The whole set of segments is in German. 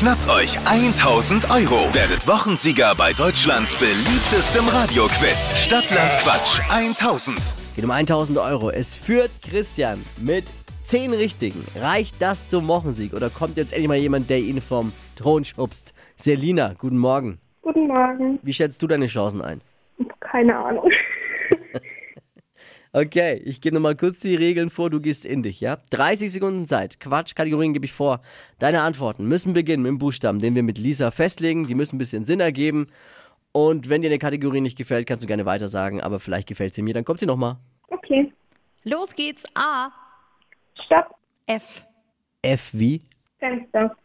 Schnappt euch 1000 Euro. Werdet Wochensieger bei Deutschlands beliebtestem Radioquiz. Stadtland Quatsch 1000. Geht um 1000 Euro. Es führt Christian mit 10 Richtigen. Reicht das zum Wochensieg oder kommt jetzt endlich mal jemand, der ihn vom Thron schubst? Selina, guten Morgen. Guten Morgen. Wie schätzt du deine Chancen ein? Keine Ahnung. Okay, ich gebe nochmal kurz die Regeln vor, du gehst in dich, ja? 30 Sekunden Zeit. Quatsch, Kategorien gebe ich vor. Deine Antworten müssen beginnen mit dem Buchstaben, den wir mit Lisa festlegen. Die müssen ein bisschen Sinn ergeben. Und wenn dir eine Kategorie nicht gefällt, kannst du gerne weiter sagen, aber vielleicht gefällt sie mir, dann kommt sie nochmal. Okay. Los geht's. A. Stopp. F. F wie? Fenster.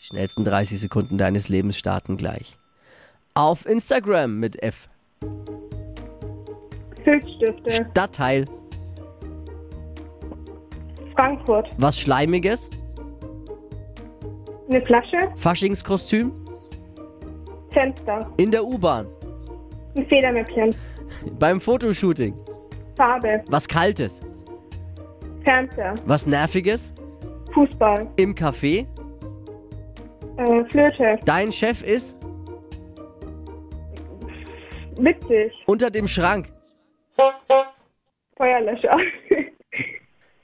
Die schnellsten 30 Sekunden deines Lebens starten gleich. Auf Instagram mit F. Filzstifte. Stadtteil. Frankfurt. Was Schleimiges? Eine Flasche. Faschingskostüm? Fenster. In der U-Bahn. Ein Federmäppchen. Beim Fotoshooting. Farbe. Was Kaltes? Fernseher. Was Nerviges? Fußball. Im Café? Äh, Flöte. Dein Chef ist? Witzig. Unter dem Schrank. Feuerlöscher.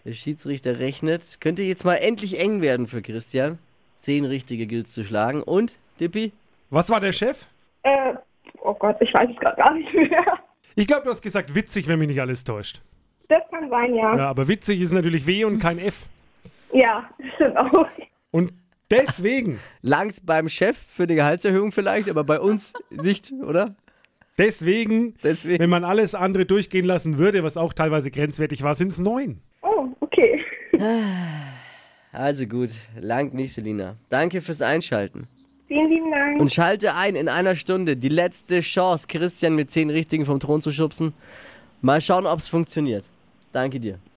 Der Schiedsrichter rechnet. Es könnte jetzt mal endlich eng werden für Christian. Zehn richtige gilt's zu schlagen. Und, Dippi? Was war der Chef? äh, oh Gott, ich weiß es gerade gar nicht mehr. Ich glaube, du hast gesagt witzig, wenn mich nicht alles täuscht. Das kann sein, ja. Ja, aber witzig ist natürlich W und kein F. Ja, das stimmt auch. Und deswegen, Langt's beim Chef für eine Gehaltserhöhung vielleicht, aber bei uns nicht, oder? Deswegen, Deswegen. wenn man alles andere durchgehen lassen würde, was auch teilweise grenzwertig war, sind es neun. Oh, okay. Also gut, langt nicht, Selina. Danke fürs Einschalten. Vielen lieben Dank. Und schalte ein in einer Stunde. Die letzte Chance, Christian mit zehn Richtigen vom Thron zu schubsen. Mal schauen, ob es funktioniert. Danke dir.